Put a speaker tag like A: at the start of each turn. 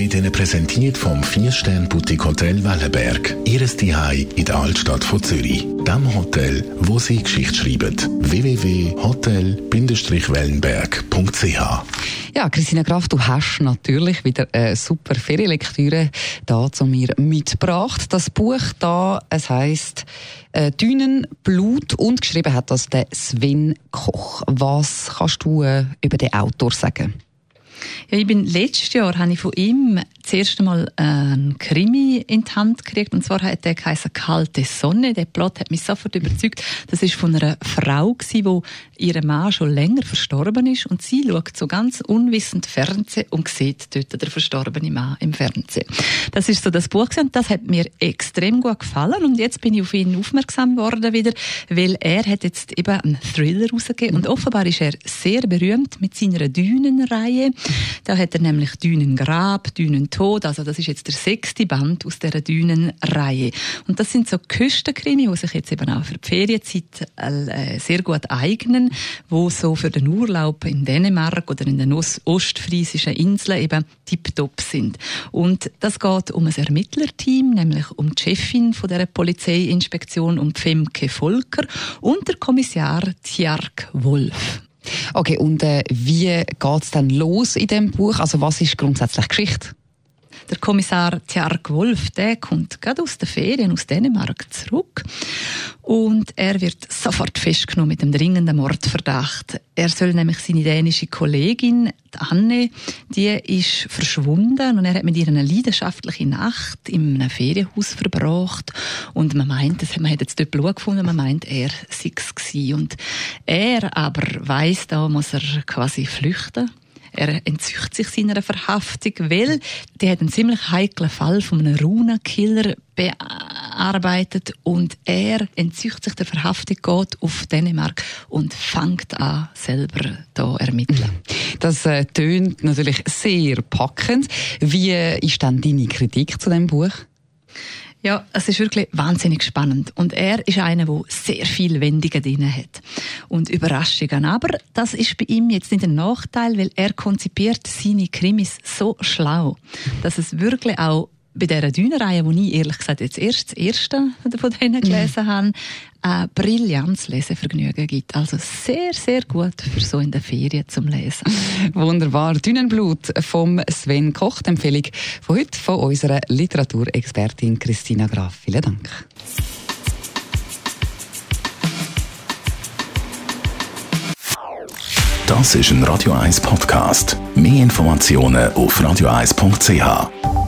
A: Wird Ihnen präsentiert vom 4-Stern-Boutique Hotel Wellenberg. Ihres Zuhause in der Altstadt von Zürich. Dem Hotel, wo Sie Geschichte schreiben. www.hotel-wellenberg.ch
B: ja, Christina Graf, du hast natürlich wieder eine super Ferienlektüre da zu mir mitgebracht. Das Buch da, es heißt äh, Dünen, Blut und geschrieben hat das der Sven Koch. Was kannst du äh, über den Autor sagen?
C: Ja, ich bin letztes Jahr habe ich von ihm das erste Mal einen Krimi in die Hand gekriegt. Und zwar hat der geheißen Kalte Sonne. Der Plot hat mich sofort überzeugt. Das ist von einer Frau gewesen, wo ihr Mann schon länger verstorben ist. Und sie schaut so ganz unwissend Fernsehen und sieht dort den verstorbenen Mann im Fernsehen. Das ist so das Buch gewesen. Das hat mir extrem gut gefallen. Und jetzt bin ich auf ihn aufmerksam geworden wieder, weil er hat jetzt eben einen Thriller rausgegeben. Und offenbar ist er sehr berühmt mit seiner Dünenreihe. Da hat er nämlich Dünengrab, Dünentod, also das ist jetzt der sechste Band aus der Dünenreihe. Und das sind so Küstenkrimi, die sich jetzt eben auch für die Ferienzeit äh, sehr gut eignen, wo so für den Urlaub in Dänemark oder in den ostfriesischen Inseln eben tiptop sind. Und das geht um ein Ermittlerteam, nämlich um die Chefin von der Polizeiinspektion, um Femke Volker und der Kommissar Tjark Wolf.
B: Okay, und äh, wie geht's dann los in dem Buch? Also was ist grundsätzlich Geschichte?
C: Der Kommissar Tjark Wolf, der kommt gerade aus den Ferien aus Dänemark zurück. Und er wird sofort festgenommen mit dem dringenden Mordverdacht. Er soll nämlich seine dänische Kollegin, Anne, die ist verschwunden und er hat mit ihr eine leidenschaftliche Nacht in einem Ferienhaus verbracht. Und man meint, man hat jetzt dort Blut gefunden, man meint, er sei es Und er aber weiss, da muss er quasi flüchten er entzücht sich seiner Verhaftung, weil die hat einen ziemlich heiklen Fall von einem Runakiller bearbeitet und er entzücht sich der Verhaftung, geht auf Dänemark und fängt an, selber da ermitteln.
B: Das äh, tönt natürlich sehr packend. Wie ist dann deine Kritik zu dem Buch?
C: Ja, es ist wirklich wahnsinnig spannend. Und er ist einer, der sehr viel Wendungen drin hat. Und Überraschungen. Aber das ist bei ihm jetzt nicht ein Nachteil, weil er konzipiert seine Krimis so schlau, dass es wirklich auch bei dieser Dünenreihe, die ich ehrlich gesagt jetzt erst das erste von denen gelesen mhm. habe, ein brillantes Lesevergnügen gibt. Also sehr, sehr gut für so in der Ferien zum Lesen.
B: Wunderbar. Dünenblut vom Sven Koch, die Empfehlung von heute von unserer Literaturexpertin Christina Graf. Vielen Dank.
A: Das ist ein Radio 1 Podcast. Mehr Informationen auf radio1.ch.